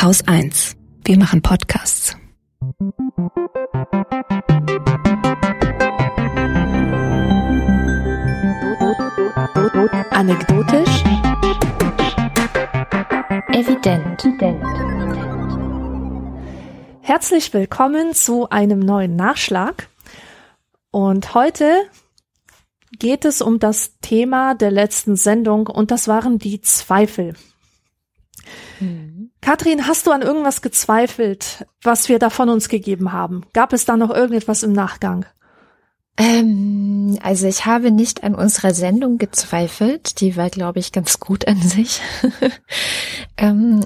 Haus 1. Wir machen Podcasts. Anekdotisch. Evident. Herzlich willkommen zu einem neuen Nachschlag. Und heute geht es um das Thema der letzten Sendung und das waren die Zweifel. Mhm. Kathrin, hast du an irgendwas gezweifelt, was wir da von uns gegeben haben? Gab es da noch irgendetwas im Nachgang? Ähm, also ich habe nicht an unserer Sendung gezweifelt. Die war, glaube ich, ganz gut an sich. ähm,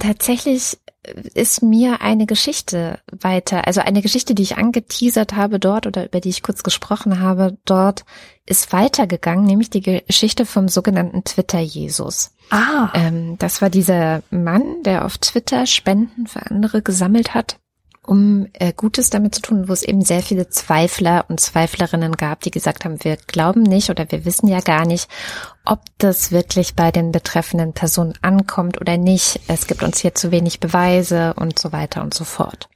tatsächlich ist mir eine Geschichte weiter, also eine Geschichte, die ich angeteasert habe dort oder über die ich kurz gesprochen habe, dort ist weitergegangen, nämlich die Geschichte vom sogenannten Twitter-Jesus. Ah. Ähm, das war dieser Mann, der auf Twitter Spenden für andere gesammelt hat um äh, Gutes damit zu tun, wo es eben sehr viele Zweifler und Zweiflerinnen gab, die gesagt haben, wir glauben nicht oder wir wissen ja gar nicht, ob das wirklich bei den betreffenden Personen ankommt oder nicht. Es gibt uns hier zu wenig Beweise und so weiter und so fort.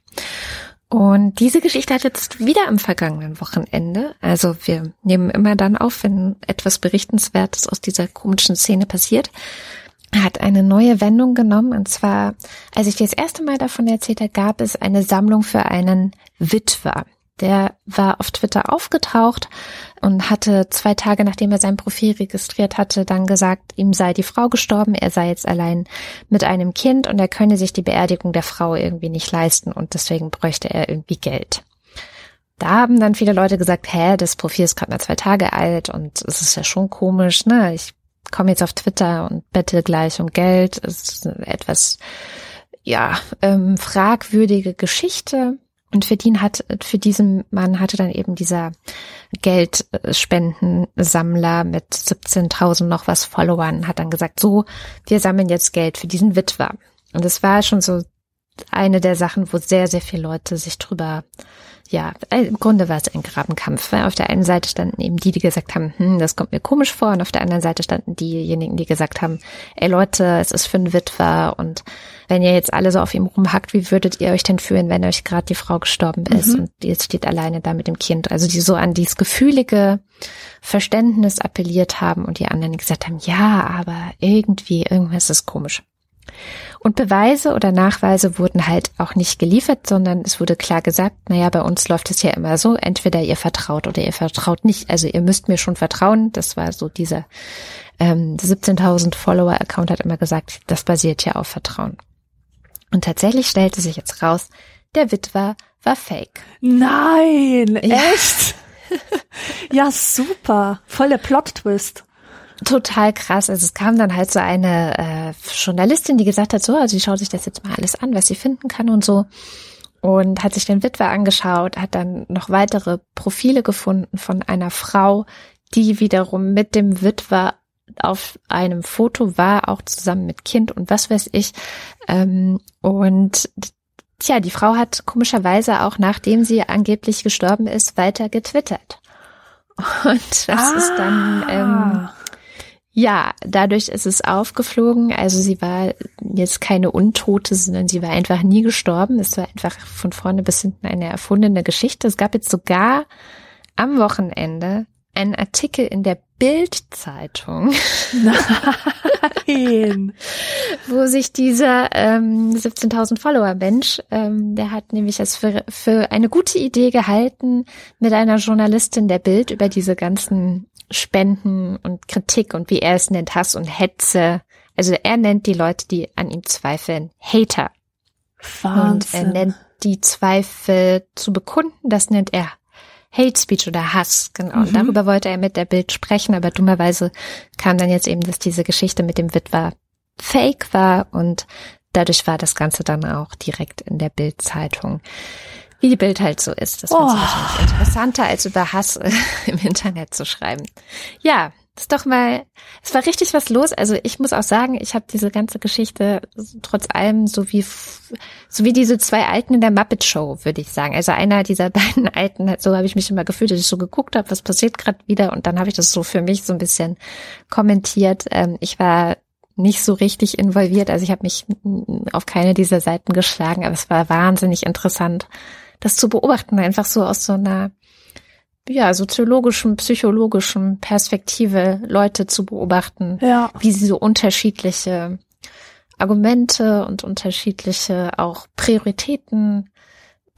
Und diese Geschichte hat jetzt wieder am vergangenen Wochenende. Also wir nehmen immer dann auf, wenn etwas Berichtenswertes aus dieser komischen Szene passiert hat eine neue Wendung genommen. Und zwar, als ich dir das erste Mal davon erzählte, gab es eine Sammlung für einen Witwer. Der war auf Twitter aufgetaucht und hatte zwei Tage nachdem er sein Profil registriert hatte, dann gesagt, ihm sei die Frau gestorben, er sei jetzt allein mit einem Kind und er könne sich die Beerdigung der Frau irgendwie nicht leisten und deswegen bräuchte er irgendwie Geld. Da haben dann viele Leute gesagt, hä, das Profil ist gerade mal zwei Tage alt und es ist ja schon komisch, ne? Ich komme jetzt auf Twitter und bette gleich um Geld. Es ist etwas, ja, ähm, fragwürdige Geschichte. Und für den hat, für diesen Mann hatte dann eben dieser Geldspendensammler mit 17.000 noch was Followern, hat dann gesagt, so, wir sammeln jetzt Geld für diesen Witwer. Und es war schon so eine der Sachen, wo sehr, sehr viele Leute sich drüber ja, äh, im Grunde war es ein Grabenkampf. Weil auf der einen Seite standen eben die, die gesagt haben, hm, das kommt mir komisch vor, und auf der anderen Seite standen diejenigen, die gesagt haben, ey Leute, es ist für einen Witwer und wenn ihr jetzt alle so auf ihm rumhackt, wie würdet ihr euch denn fühlen, wenn euch gerade die Frau gestorben ist mhm. und jetzt steht alleine da mit dem Kind? Also die so an dieses gefühlige Verständnis appelliert haben und die anderen gesagt haben, ja, aber irgendwie, irgendwas ist komisch. Und Beweise oder Nachweise wurden halt auch nicht geliefert, sondern es wurde klar gesagt, naja, bei uns läuft es ja immer so, entweder ihr vertraut oder ihr vertraut nicht. Also ihr müsst mir schon vertrauen. Das war so dieser ähm, 17.000 Follower-Account hat immer gesagt, das basiert ja auf Vertrauen. Und tatsächlich stellte sich jetzt raus, der Witwer war fake. Nein, echt? ja, super. Voll der Plot-Twist total krass. Also es kam dann halt so eine äh, Journalistin, die gesagt hat, so, also sie schaut sich das jetzt mal alles an, was sie finden kann und so. Und hat sich den Witwer angeschaut, hat dann noch weitere Profile gefunden von einer Frau, die wiederum mit dem Witwer auf einem Foto war, auch zusammen mit Kind und was weiß ich. Ähm, und tja, die Frau hat komischerweise auch, nachdem sie angeblich gestorben ist, weiter getwittert. Und das ah. ist dann ähm, ah. Ja, dadurch ist es aufgeflogen. Also sie war jetzt keine Untote, sondern sie war einfach nie gestorben. Es war einfach von vorne bis hinten eine erfundene Geschichte. Es gab jetzt sogar am Wochenende einen Artikel in der Bildzeitung. Nein. wo sich dieser ähm, 17.000 Follower Mensch, ähm, der hat nämlich es für, für eine gute Idee gehalten, mit einer Journalistin der Bild über diese ganzen Spenden und Kritik und wie er es nennt, Hass und Hetze. Also er nennt die Leute, die an ihm zweifeln, Hater. Wahnsinn. Und er nennt die Zweifel zu bekunden, das nennt er Hate Speech oder Hass, genau. Und mhm. darüber wollte er mit der Bild sprechen, aber dummerweise kam dann jetzt eben, dass diese Geschichte mit dem Witwer fake war und dadurch war das Ganze dann auch direkt in der Bildzeitung wie die Bild halt so ist. Das oh. wahrscheinlich interessanter, als über Hass im Internet zu schreiben. Ja, ist doch mal, es war richtig was los. Also ich muss auch sagen, ich habe diese ganze Geschichte trotz allem so wie so wie diese zwei Alten in der Muppet Show, würde ich sagen. Also einer dieser beiden Alten, so habe ich mich immer gefühlt, dass ich so geguckt habe, was passiert gerade wieder und dann habe ich das so für mich so ein bisschen kommentiert. Ähm, ich war nicht so richtig involviert. Also ich habe mich auf keine dieser Seiten geschlagen, aber es war wahnsinnig interessant, das zu beobachten, einfach so aus so einer ja, soziologischen, psychologischen Perspektive Leute zu beobachten, Ja. wie sie so unterschiedliche Argumente und unterschiedliche auch Prioritäten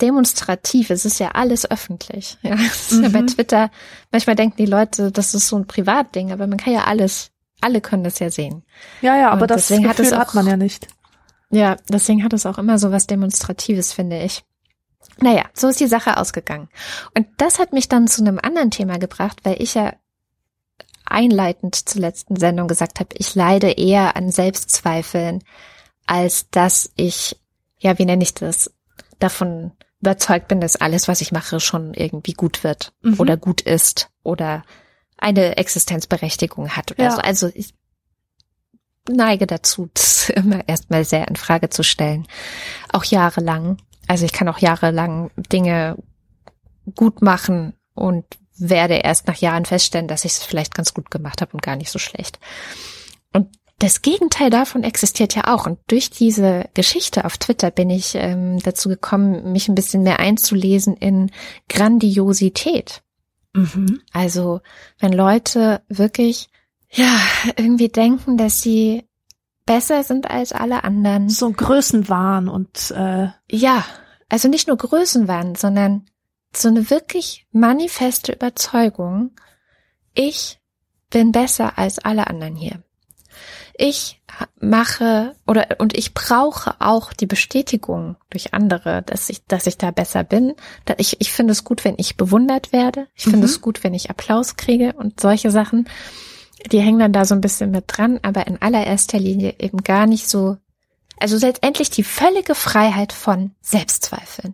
demonstrativ. Es ist ja alles öffentlich. Ja, ja bei Mhm. Twitter. Manchmal denken die Leute, das ist so ein Privatding, aber man kann ja alles, alle können das ja sehen. Ja, ja, aber Und das deswegen hat es hat, auch- man ja nicht. Ja, deswegen hat es auch immer so was Demonstratives, finde ich. Naja, so ist die Sache ausgegangen. Und das hat mich dann zu einem anderen Thema gebracht, weil ich ja einleitend zur letzten Sendung gesagt habe, ich leide eher an Selbstzweifeln, als dass ich, ja, wie nenne ich das, davon überzeugt bin, dass alles, was ich mache, schon irgendwie gut wird Mhm. oder gut ist oder eine Existenzberechtigung hat oder Ja. so. Also ich neige dazu, das immer erstmal sehr in Frage zu stellen. Auch jahrelang. Also ich kann auch jahrelang Dinge gut machen und werde erst nach Jahren feststellen, dass ich es vielleicht ganz gut gemacht habe und gar nicht so schlecht. Und das Gegenteil davon existiert ja auch. Und durch diese Geschichte auf Twitter bin ich ähm, dazu gekommen, mich ein bisschen mehr einzulesen in Grandiosität. Mhm. Also wenn Leute wirklich, ja, irgendwie denken, dass sie besser sind als alle anderen. So Größenwahn und äh, Ja, also nicht nur Größenwahn, sondern so eine wirklich manifeste Überzeugung, ich bin besser als alle anderen hier. Ich mache oder und ich brauche auch die Bestätigung durch andere, dass ich, dass ich da besser bin. Ich, ich finde es gut, wenn ich bewundert werde. Ich finde Mhm. es gut, wenn ich Applaus kriege und solche Sachen. Die hängen dann da so ein bisschen mit dran, aber in allererster Linie eben gar nicht so also letztendlich die völlige Freiheit von Selbstzweifeln.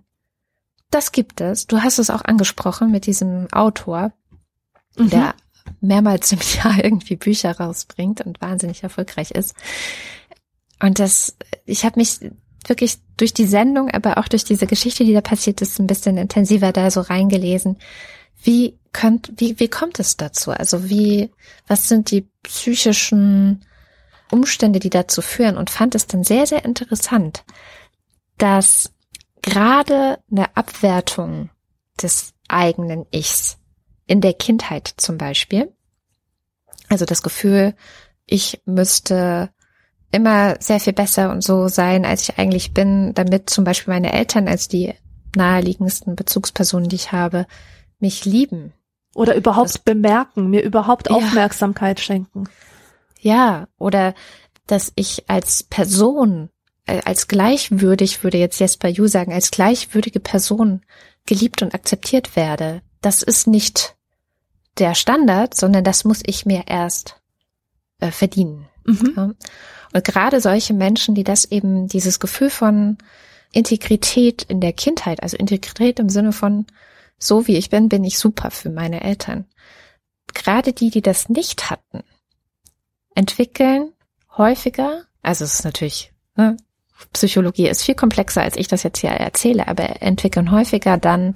Das gibt es. Du hast es auch angesprochen mit diesem Autor, Mhm. der mehrmals im Jahr irgendwie Bücher rausbringt und wahnsinnig erfolgreich ist. Und das, ich habe mich wirklich durch die Sendung, aber auch durch diese Geschichte, die da passiert ist, ein bisschen intensiver da so reingelesen. Wie könnt, wie, wie kommt es dazu? Also wie, was sind die psychischen Umstände, die dazu führen? Und fand es dann sehr, sehr interessant, dass gerade eine Abwertung des eigenen Ichs in der Kindheit zum Beispiel, also das Gefühl, ich müsste immer sehr viel besser und so sein, als ich eigentlich bin, damit zum Beispiel meine Eltern als die naheliegendsten Bezugspersonen, die ich habe, mich lieben. Oder überhaupt Das- bemerken, mir überhaupt Ja. Aufmerksamkeit schenken. Ja, oder dass ich als Person, äh, als gleichwürdig, würde jetzt Jesper Ju sagen, als gleichwürdige Person geliebt und akzeptiert werde. Das ist nicht der Standard, sondern das muss ich mir erst äh, verdienen. Mhm. Ja. Und gerade solche Menschen, die das eben, dieses Gefühl von Integrität in der Kindheit, also Integrität im Sinne von, so wie ich bin, bin ich super für meine Eltern. Gerade die, die das nicht hatten, entwickeln häufiger, also es ist natürlich, ne, Psychologie ist viel komplexer, als ich das jetzt hier erzähle, aber entwickeln häufiger dann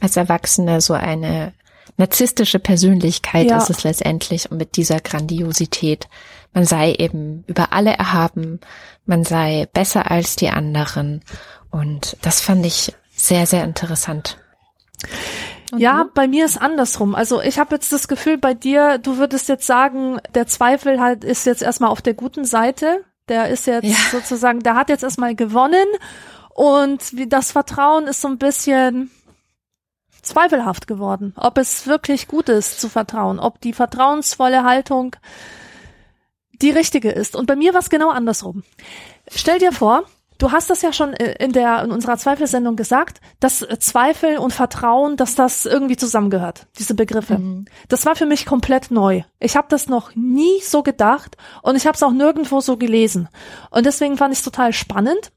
als Erwachsene so eine narzisstische Persönlichkeit Ja. ist es letztendlich und mit dieser Grandiosität. Man sei eben über alle erhaben, man sei besser als die anderen und das fand ich sehr, sehr interessant. Und Ja, du? bei mir ist andersrum. Also ich habe jetzt das Gefühl, bei dir, du würdest jetzt sagen, der Zweifel halt ist jetzt erstmal auf der guten Seite. Der ist jetzt Ja. sozusagen, der hat jetzt erstmal gewonnen und das Vertrauen ist so ein bisschen zweifelhaft geworden, ob es wirklich gut ist zu vertrauen, ob die vertrauensvolle Haltung die richtige ist. Und bei mir war es genau andersrum. Stell dir vor, du hast das ja schon äh, in der in unserer Zweifelsendung gesagt, dass äh, Zweifel und Vertrauen, dass das irgendwie zusammengehört, diese Begriffe. Mhm. Das war für mich komplett neu. Ich habe das noch nie so gedacht und ich habe es auch nirgendwo so gelesen. Und deswegen fand ich es total spannend.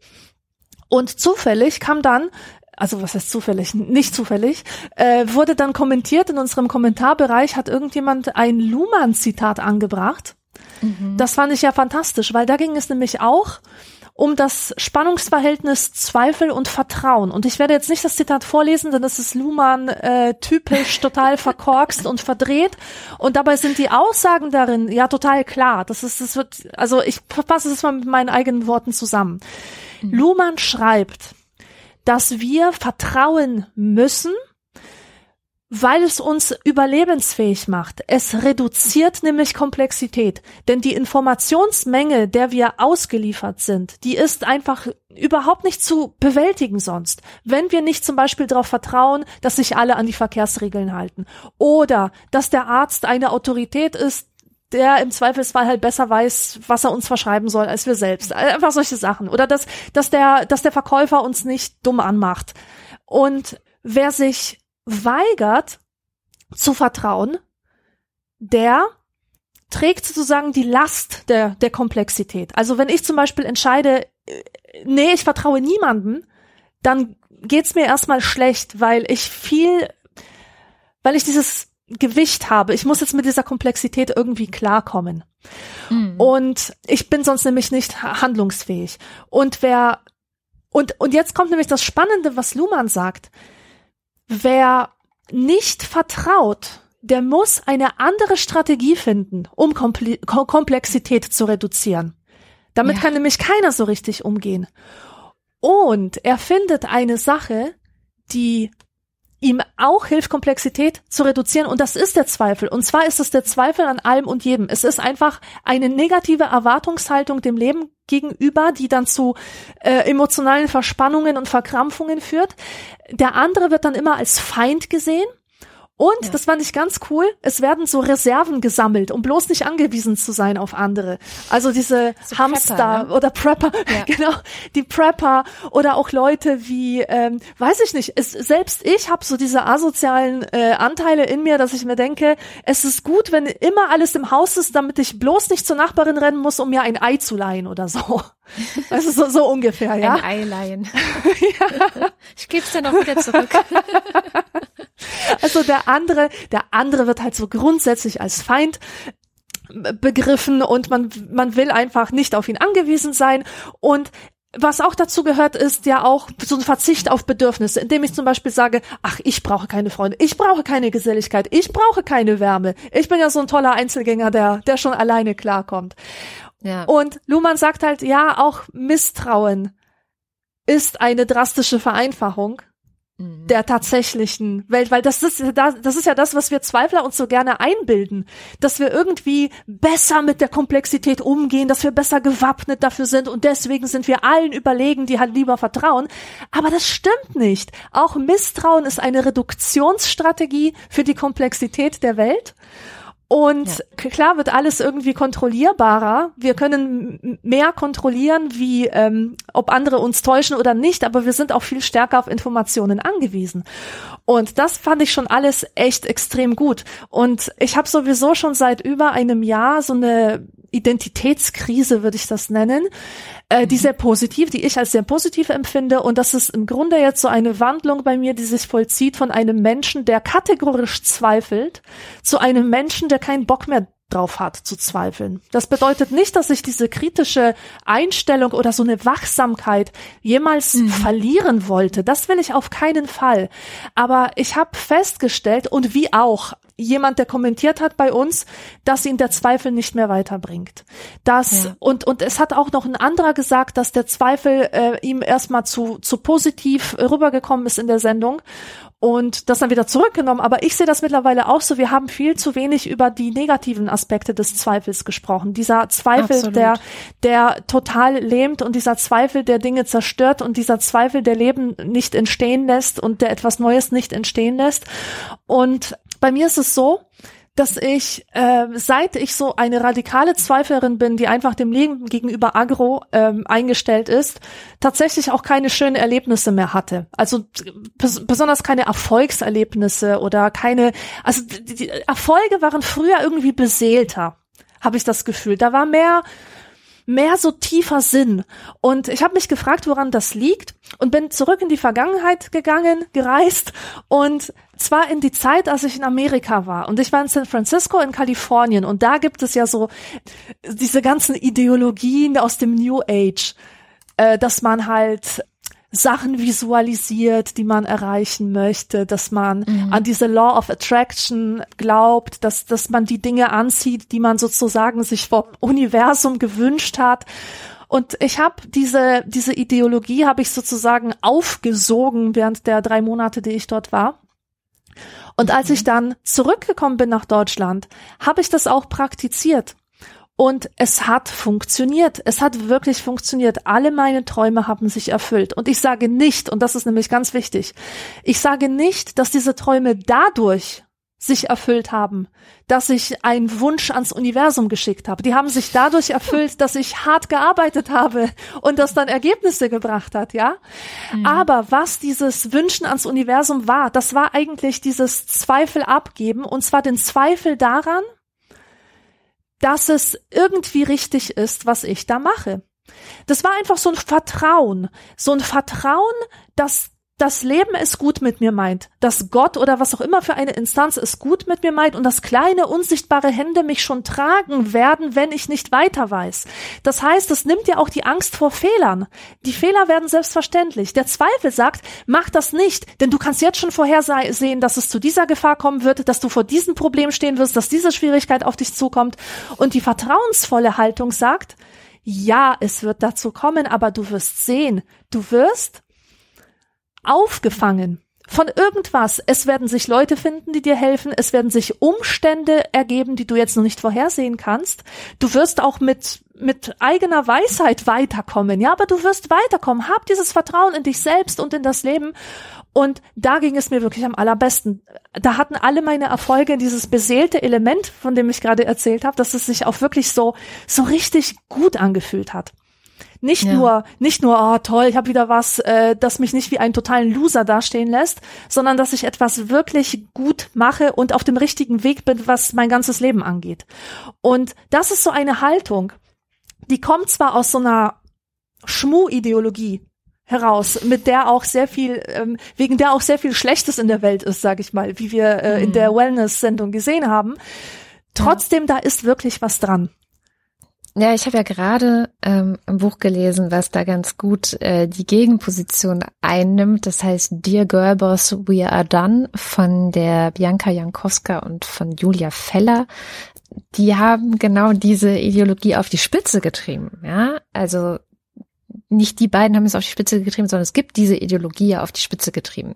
Und zufällig kam dann, also was heißt zufällig, nicht zufällig, äh, wurde dann kommentiert in unserem Kommentarbereich, hat irgendjemand ein Luhmann-Zitat angebracht. Mhm. Das fand ich ja fantastisch, weil da ging es nämlich auch um das Spannungsverhältnis Zweifel und Vertrauen. Und ich werde jetzt nicht das Zitat vorlesen, denn das ist Luhmann äh, typisch total verkorkst und verdreht. Und dabei sind die Aussagen darin ja total klar. Das ist, das wird, also ich fasse es mal mit meinen eigenen Worten zusammen. Mhm. Luhmann schreibt, dass wir vertrauen müssen, weil es uns überlebensfähig macht. Es reduziert nämlich Komplexität, denn die Informationsmenge, der wir ausgeliefert sind, die ist einfach überhaupt nicht zu bewältigen sonst, wenn wir nicht zum Beispiel darauf vertrauen, dass sich alle an die Verkehrsregeln halten oder dass der Arzt eine Autorität ist, der im Zweifelsfall halt besser weiß, was er uns verschreiben soll als wir selbst. Einfach solche Sachen. Oder dass, dass der, dass der Verkäufer uns nicht dumm anmacht. Und wer sich weigert zu vertrauen, der trägt sozusagen die Last der, der Komplexität. Also wenn ich zum Beispiel entscheide, äh, nee, ich vertraue niemanden, dann geht's mir erstmal schlecht, weil ich viel, weil ich dieses Gewicht habe. Ich muss jetzt mit dieser Komplexität irgendwie klarkommen. Mhm. Und ich bin sonst nämlich nicht handlungsfähig. Und wer, und, und jetzt kommt nämlich das Spannende, was Luhmann sagt. Wer nicht vertraut, der muss eine andere Strategie finden, um Komple Komplexität zu reduzieren. Damit ja. kann nämlich keiner so richtig umgehen. Und er findet eine Sache, die ihm auch hilft, Komplexität zu reduzieren. Und das ist der Zweifel. Und zwar ist es der Zweifel an allem und jedem. Es ist einfach eine negative Erwartungshaltung dem Leben gegenüber, die dann zu äh, emotionalen Verspannungen und Verkrampfungen führt. Der andere wird dann immer als Feind gesehen. Und, ja. das fand ich ganz cool, es werden so Reserven gesammelt, um bloß nicht angewiesen zu sein auf andere. Also diese so Hamster Prepper, ne? oder Prepper, ja. genau, die Prepper oder auch Leute wie, ähm, weiß ich nicht, es, selbst ich habe so diese asozialen äh, Anteile in mir, dass ich mir denke, es ist gut, wenn immer alles im Haus ist, damit ich bloß nicht zur Nachbarin rennen muss, um mir ein Ei zu leihen oder so. Also so, so ungefähr, ja. Ein Ei leihen. ja. Ich geb's dann auch wieder zurück. also der andere, der andere wird halt so grundsätzlich als Feind begriffen und man, man will einfach nicht auf ihn angewiesen sein und was auch dazu gehört, ist ja auch so ein Verzicht auf Bedürfnisse, indem ich zum Beispiel sage, ach, ich brauche keine Freunde, ich brauche keine Geselligkeit, ich brauche keine Wärme. Ich bin ja so ein toller Einzelgänger, der, der schon alleine klarkommt. Ja. Und Luhmann sagt halt, ja, auch Misstrauen ist eine drastische Vereinfachung Mhm. der tatsächlichen Welt, weil das ist, das ist ja das, was wir Zweifler uns so gerne einbilden, dass wir irgendwie besser mit der Komplexität umgehen, dass wir besser gewappnet dafür sind und deswegen sind wir allen überlegen, die halt lieber vertrauen. Aber das stimmt nicht. Auch Misstrauen ist eine Reduktionsstrategie für die Komplexität der Welt. Und ja. klar wird alles irgendwie kontrollierbarer. Wir können mehr kontrollieren, wie ähm, ob andere uns täuschen oder nicht, aber wir sind auch viel stärker auf Informationen angewiesen. Und das fand ich schon alles echt extrem gut. Und ich habe sowieso schon seit über einem Jahr so eine Identitätskrise, würde ich das nennen, äh, die sehr positiv, die ich als sehr positiv empfinde. Und das ist im Grunde jetzt so eine Wandlung bei mir, die sich vollzieht von einem Menschen, der kategorisch zweifelt, zu einem Menschen, der keinen Bock mehr drauf hat, zu zweifeln. Das bedeutet nicht, dass ich diese kritische Einstellung oder so eine Wachsamkeit jemals mhm. verlieren wollte. Das will ich auf keinen Fall. Aber ich habe festgestellt, und wie auch jemand, der kommentiert hat bei uns, dass ihn der Zweifel nicht mehr weiterbringt. Das ja. und und es hat auch noch ein anderer gesagt, dass der Zweifel äh, ihm erstmal zu zu positiv rübergekommen ist in der Sendung und das dann wieder zurückgenommen. Aber ich sehe das mittlerweile auch so. Wir haben viel zu wenig über die negativen Aspekte des Zweifels gesprochen. Dieser Zweifel, Absolut. der, der total lähmt und dieser Zweifel, der Dinge zerstört und dieser Zweifel, der Leben nicht entstehen lässt und der etwas Neues nicht entstehen lässt. Und bei mir ist es so, dass ich, äh, seit ich so eine radikale Zweiflerin bin, die einfach dem Leben gegenüber agro ähm, eingestellt ist, tatsächlich auch keine schönen Erlebnisse mehr hatte. Also besonders keine Erfolgserlebnisse oder keine, also die, die Erfolge waren früher irgendwie beseelter, habe ich das Gefühl. Da war mehr mehr so tiefer Sinn. Und ich habe mich gefragt, woran das liegt und bin zurück in die Vergangenheit gegangen, gereist und zwar in die Zeit, als ich in Amerika war. Und ich war in San Francisco in Kalifornien und da gibt es ja so diese ganzen Ideologien aus dem New Age äh, dass man halt Sachen visualisiert, die man erreichen möchte, dass man mhm. an diese Law of Attraction glaubt, dass, dass man die Dinge anzieht, die man sozusagen sich vom Universum gewünscht hat. Und ich habe diese, diese Ideologie habe ich sozusagen aufgesogen während der drei Monate, die ich dort war. Und als ich mhm. dann zurückgekommen bin nach Deutschland, habe ich das auch praktiziert. Und es hat funktioniert. Es hat wirklich funktioniert. Alle meine Träume haben sich erfüllt. Und ich sage nicht, und das ist nämlich ganz wichtig, ich sage nicht, dass diese Träume dadurch sich erfüllt haben, dass ich einen Wunsch ans Universum geschickt habe. Die haben sich dadurch erfüllt, dass ich hart gearbeitet habe und das dann Ergebnisse gebracht hat, ja. Mhm. Aber was dieses Wünschen ans Universum war, das war eigentlich dieses Zweifel abgeben und zwar den Zweifel daran, dass es irgendwie richtig ist, was ich da mache. Das war einfach so ein Vertrauen, so ein Vertrauen, dass das Leben es gut mit mir meint, dass Gott oder was auch immer für eine Instanz es gut mit mir meint und dass kleine unsichtbare Hände mich schon tragen werden, wenn ich nicht weiter weiß. Das heißt, es nimmt ja auch die Angst vor Fehlern. Die Fehler werden selbstverständlich. Der Zweifel sagt, mach das nicht, denn du kannst jetzt schon vorhersehen, dass es zu dieser Gefahr kommen wird, dass du vor diesem Problem stehen wirst, dass diese Schwierigkeit auf dich zukommt. Und die vertrauensvolle Haltung sagt, ja, es wird dazu kommen, aber du wirst sehen, du wirst aufgefangen von irgendwas. Es werden sich Leute finden, die dir helfen. Es werden sich Umstände ergeben, die du jetzt noch nicht vorhersehen kannst. Du wirst auch mit, mit eigener Weisheit weiterkommen. Ja, aber du wirst weiterkommen. Hab dieses Vertrauen in dich selbst und in das Leben. Und da ging es mir wirklich am allerbesten. Da hatten alle meine Erfolge dieses beseelte Element, von dem ich gerade erzählt habe, dass es sich auch wirklich so, so richtig gut angefühlt hat. Nicht ja. nur, nicht nur, oh toll, ich habe wieder was, äh, das mich nicht wie einen totalen Loser dastehen lässt, sondern dass ich etwas wirklich gut mache und auf dem richtigen Weg bin, was mein ganzes Leben angeht. Und das ist so eine Haltung, die kommt zwar aus so einer Schmu-Ideologie, heraus, mit der auch sehr viel, ähm, wegen der auch sehr viel Schlechtes in der Welt ist, sage ich mal, wie wir äh, mhm. in der Wellness-Sendung gesehen haben. Trotzdem, ja. da ist wirklich was dran. Ja, ich habe ja gerade ähm, ein Buch gelesen, was da ganz gut äh, die Gegenposition einnimmt. Das heißt Dear Girlboss, We Are Done von der Bianca Jankowska und von Julia Feller. Die haben genau diese Ideologie auf die Spitze getrieben. Ja, also nicht die beiden haben es auf die Spitze getrieben, sondern es gibt diese Ideologie auf die Spitze getrieben.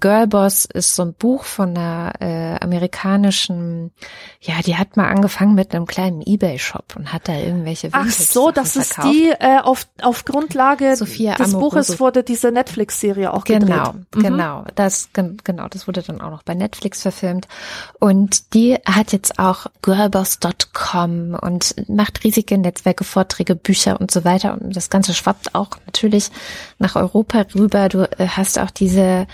Girlboss ist so ein Buch von einer äh, amerikanischen, ja, die hat mal angefangen mit einem kleinen Ebay-Shop und hat da irgendwelche Ach so, das ist die, äh, auf, auf Grundlage Sophia des Amoroso. Buches wurde diese Netflix-Serie auch genau, gedreht. Genau, genau, das, genau, das wurde dann auch noch bei Netflix verfilmt und die hat jetzt auch girlboss.com und macht riesige Netzwerke, Vorträge, Bücher und so weiter und das Ganze schwappt auch natürlich nach Europa rüber. Du äh, hast auch diese,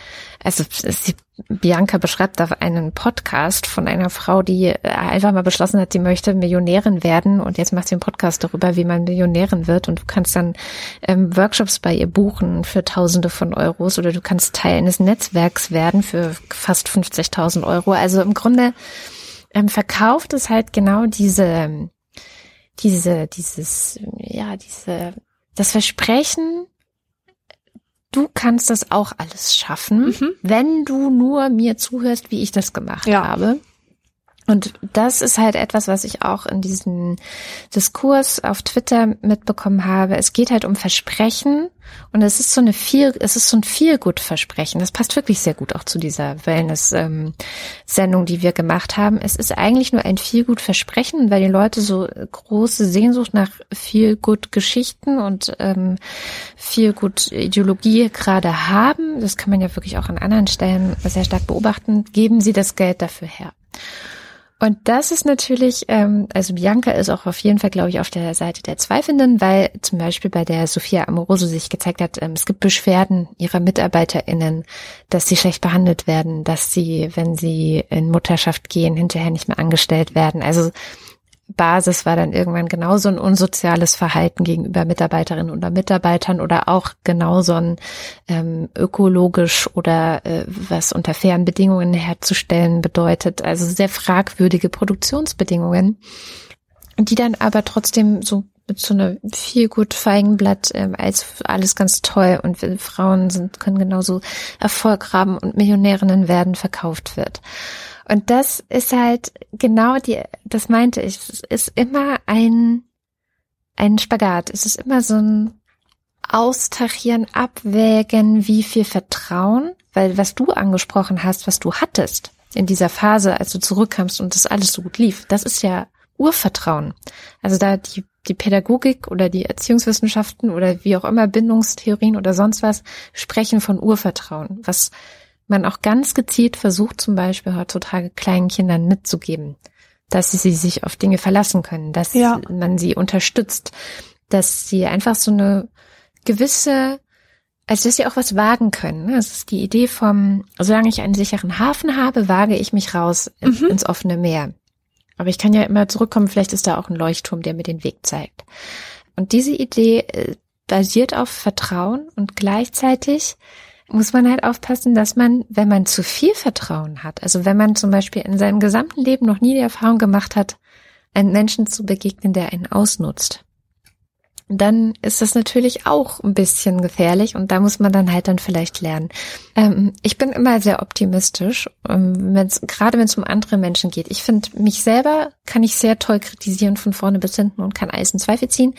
also sie, Bianca beschreibt auf einen Podcast von einer Frau, die äh, einfach mal beschlossen hat, sie möchte Millionärin werden und jetzt macht sie einen Podcast darüber, wie man Millionärin wird und du kannst dann ähm, Workshops bei ihr buchen für Tausende von Euros oder du kannst Teil eines Netzwerks werden für fast 50.000 Euro. Also im Grunde ähm, verkauft es halt genau diese diese, dieses, ja, diese das Versprechen, du kannst das auch alles schaffen, mhm. wenn du nur mir zuhörst, wie ich das gemacht ja. habe. Und das ist halt etwas, was ich auch in diesem Diskurs auf Twitter mitbekommen habe. Es geht halt um Versprechen und es ist so eine viel, es ist so ein viel gut Versprechen. Das passt wirklich sehr gut auch zu dieser Wellness-Sendung, die wir gemacht haben. Es ist eigentlich nur ein viel gut Versprechen, weil die Leute so große Sehnsucht nach viel gut Geschichten und ähm, viel gut Ideologie gerade haben. Das kann man ja wirklich auch an anderen Stellen sehr stark beobachten. Geben sie das Geld dafür her. Und das ist natürlich, ähm, also Bianca ist auch auf jeden Fall, glaube ich, auf der Seite der Zweifelnden, weil zum Beispiel bei der Sophia Amoroso sich gezeigt hat, ähm, es gibt Beschwerden ihrer MitarbeiterInnen, dass sie schlecht behandelt werden, dass sie, wenn sie in Mutterschaft gehen, hinterher nicht mehr angestellt werden. Also Basis war dann irgendwann genauso ein unsoziales Verhalten gegenüber Mitarbeiterinnen oder Mitarbeitern oder auch genauso ein ähm, ökologisch oder äh, was unter fairen Bedingungen herzustellen bedeutet. Also sehr fragwürdige Produktionsbedingungen, die dann aber trotzdem so mit so einer viel gut Feigenblatt ähm, als alles ganz toll und Frauen sind können genauso Erfolg haben und Millionärinnen werden verkauft wird. Und das ist halt genau die, das meinte ich, es ist immer ein ein Spagat. Es ist immer so ein Austarieren, Abwägen, wie viel Vertrauen, weil was du angesprochen hast, was du hattest in dieser Phase, als du zurückkamst und das alles so gut lief, das ist ja Urvertrauen. Also da die, die Pädagogik oder die Erziehungswissenschaften oder wie auch immer Bindungstheorien oder sonst was sprechen von Urvertrauen, was man auch ganz gezielt versucht, zum Beispiel heutzutage kleinen Kindern mitzugeben dass sie sich auf Dinge verlassen können, dass ja. man sie unterstützt, dass sie einfach so eine gewisse, also dass sie auch was wagen können. Ne? Das ist die Idee vom, solange ich einen sicheren Hafen habe, wage ich mich raus mhm. ins offene Meer. Aber ich kann ja immer zurückkommen, vielleicht ist da auch ein Leuchtturm, der mir den Weg zeigt. Und diese Idee äh, basiert auf Vertrauen und gleichzeitig muss man halt aufpassen, dass man, wenn man zu viel Vertrauen hat, also wenn man zum Beispiel in seinem gesamten Leben noch nie die Erfahrung gemacht hat, einen Menschen zu begegnen, der einen ausnutzt, dann ist das natürlich auch ein bisschen gefährlich und da muss man dann halt dann vielleicht lernen. Ähm, ich bin immer sehr optimistisch, ähm, wenn's, gerade wenn es um andere Menschen geht. Ich finde, mich selber kann ich sehr toll kritisieren von vorne bis hinten und kann Eis in Zweifel ziehen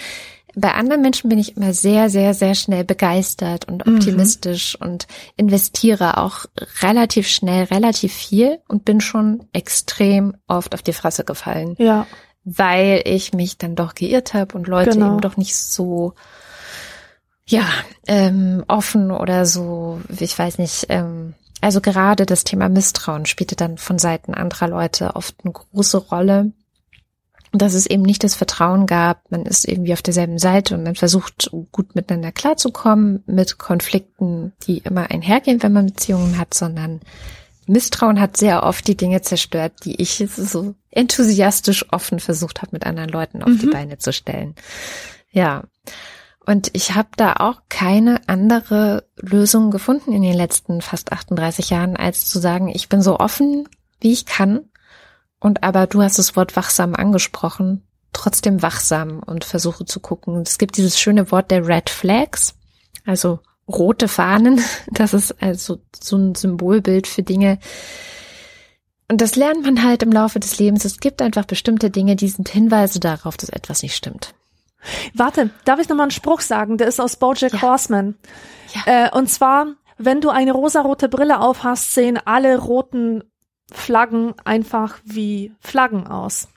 bei anderen Menschen bin ich immer sehr, sehr, sehr schnell begeistert und mhm. optimistisch mhm. und investiere auch relativ schnell relativ viel und bin schon extrem oft auf die Fresse gefallen. Ja. Weil ich mich dann doch geirrt habe und Leute genau. eben doch nicht so ja, ähm, offen oder so, ich weiß nicht, ähm, also gerade das Thema Misstrauen spielte dann von Seiten anderer Leute oft eine große Rolle dass es eben nicht das Vertrauen gab, man ist irgendwie auf derselben Seite und man versucht gut miteinander klarzukommen mit Konflikten, die immer einhergehen, wenn man Beziehungen hat, sondern Misstrauen hat sehr oft die Dinge zerstört, die ich so enthusiastisch offen versucht habe, mit anderen Leuten auf mhm. die Beine zu stellen. Ja. Und ich habe da auch keine andere Lösung gefunden in den letzten fast 38 Jahren, als zu sagen, ich bin so offen, wie ich kann und aber du hast das Wort wachsam angesprochen, trotzdem wachsam und versuche zu gucken. Es gibt dieses schöne Wort der Red Flags, also rote Fahnen. Das ist also so ein Symbolbild für Dinge. Und das lernt man halt im Laufe des Lebens. Es gibt einfach bestimmte Dinge, die sind Hinweise darauf, dass etwas nicht stimmt. Warte, darf ich nochmal einen Spruch sagen? Der ist aus Bojack ja. Horseman. Ja. Äh, und zwar, wenn du eine rosarote Brille aufhast, sehen alle roten Flaggen einfach wie Flaggen aus.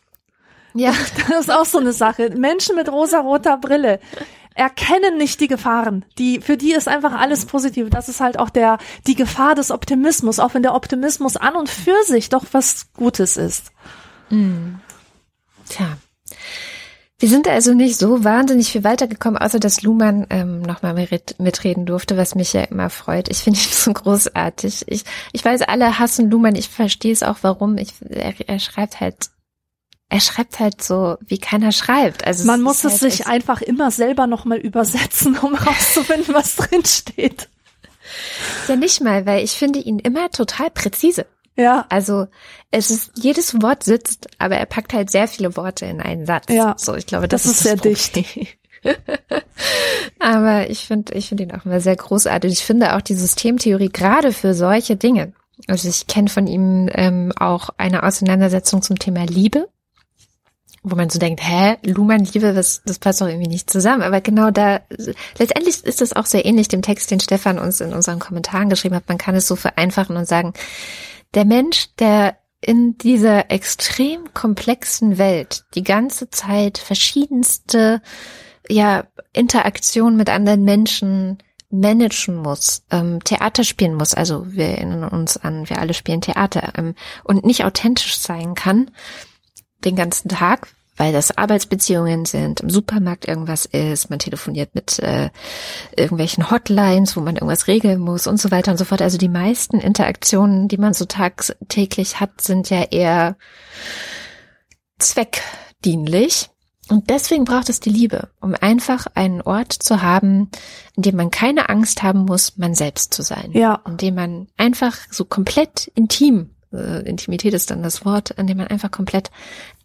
Ja. Das ist auch so eine Sache. Menschen mit rosa-roter Brille erkennen nicht die Gefahren. Die, für die ist einfach alles positiv. Das ist halt auch der, die Gefahr des Optimismus, auch wenn der Optimismus an und für sich doch was Gutes ist. Mhm. Tja. Wir sind also nicht so wahnsinnig viel weitergekommen, außer dass Luhmann ähm, nochmal mitreden durfte, was mich ja immer freut. Ich finde ihn so großartig. Ich, ich weiß, alle hassen Luhmann. Ich verstehe es auch, warum. Ich, er, er schreibt halt er schreibt halt so, wie keiner schreibt. Also man muss es halt sich einfach immer selber nochmal übersetzen, um rauszufinden, was drin steht. Ja, nicht mal, weil ich finde ihn immer total präzise. Ja. Also es ist jedes Wort sitzt, aber er packt halt sehr viele Worte in einen Satz. Ja. So, ich glaube, das, das ist, ist sehr dicht. aber ich finde, ich finde ihn auch immer sehr großartig. Ich finde auch die Systemtheorie gerade für solche Dinge. Also ich kenne von ihm ähm, auch eine Auseinandersetzung zum Thema Liebe, wo man so denkt, hä, Luhmann Liebe, das, das passt doch irgendwie nicht zusammen. Aber genau da, letztendlich ist das auch sehr ähnlich dem Text, den Stefan uns in unseren Kommentaren geschrieben hat. Man kann es so vereinfachen und sagen, der Mensch, der in dieser extrem komplexen Welt die ganze Zeit verschiedenste ja Interaktion mit anderen Menschen managen muss, ähm, Theater spielen muss, also wir erinnern uns an, wir alle spielen Theater ähm, und nicht authentisch sein kann den ganzen Tag, weil das Arbeitsbeziehungen sind, im Supermarkt irgendwas ist, man telefoniert mit äh, irgendwelchen Hotlines, wo man irgendwas regeln muss und so weiter und so fort. Also die meisten Interaktionen, die man so tagtäglich hat, sind ja eher zweckdienlich. Und deswegen braucht es die Liebe, um einfach einen Ort zu haben, in dem man keine Angst haben muss, man selbst zu sein. Ja. In dem man einfach so komplett intim äh, Intimität ist dann das Wort, an dem man einfach komplett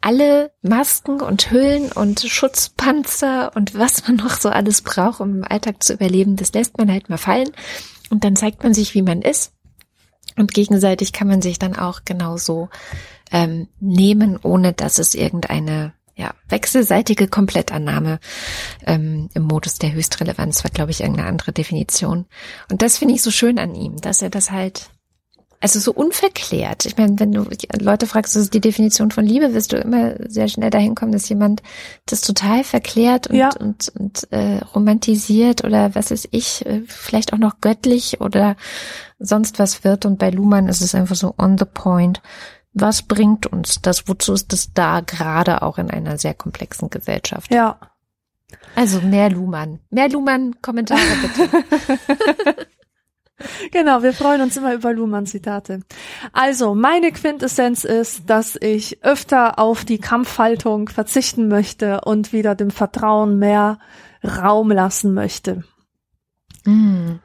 alle Masken und Hüllen und Schutzpanzer und was man noch so alles braucht, um im Alltag zu überleben, das lässt man halt mal fallen und dann zeigt man sich, wie man ist. Und gegenseitig kann man sich dann auch genauso ähm, nehmen, ohne dass es irgendeine ja, wechselseitige Komplettannahme ähm, im Modus der Höchstrelevanz war, glaube ich, irgendeine andere Definition. Und das finde ich so schön an ihm, dass er das halt, also so unverklärt. Ich meine, wenn du Leute fragst, was ist die Definition von Liebe, wirst du immer sehr schnell dahin kommen, dass jemand das total verklärt und, ja. und, und äh, romantisiert oder was ist ich, äh, vielleicht auch noch göttlich oder sonst was wird. Und bei Luhmann ist es einfach so on the point was bringt uns das? Wozu ist es da gerade auch in einer sehr komplexen Gesellschaft? Ja. Also mehr Luhmann. Mehr Luhmann-Kommentare bitte. genau, wir freuen uns immer über Luhmann-Zitate. Also, meine Quintessenz ist, dass ich öfter auf die Kampfhaltung verzichten möchte und wieder dem Vertrauen mehr Raum lassen möchte. Mm.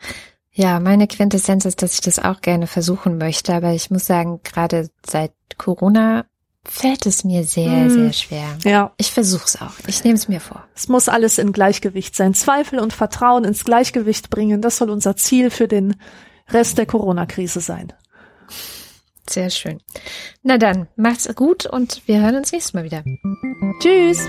Ja, meine Quintessenz ist, dass ich das auch gerne versuchen möchte, aber ich muss sagen, gerade seit Corona fällt es mir sehr, mm. sehr schwer. Ja. Ich versuch's auch. Ich nehme es mir vor. Es muss alles in Gleichgewicht sein. Zweifel und Vertrauen ins Gleichgewicht bringen, das soll unser Ziel für den Rest der Corona-Krise sein. Sehr schön. Na dann, macht's gut und wir hören uns nächstes Mal wieder. Tschüss.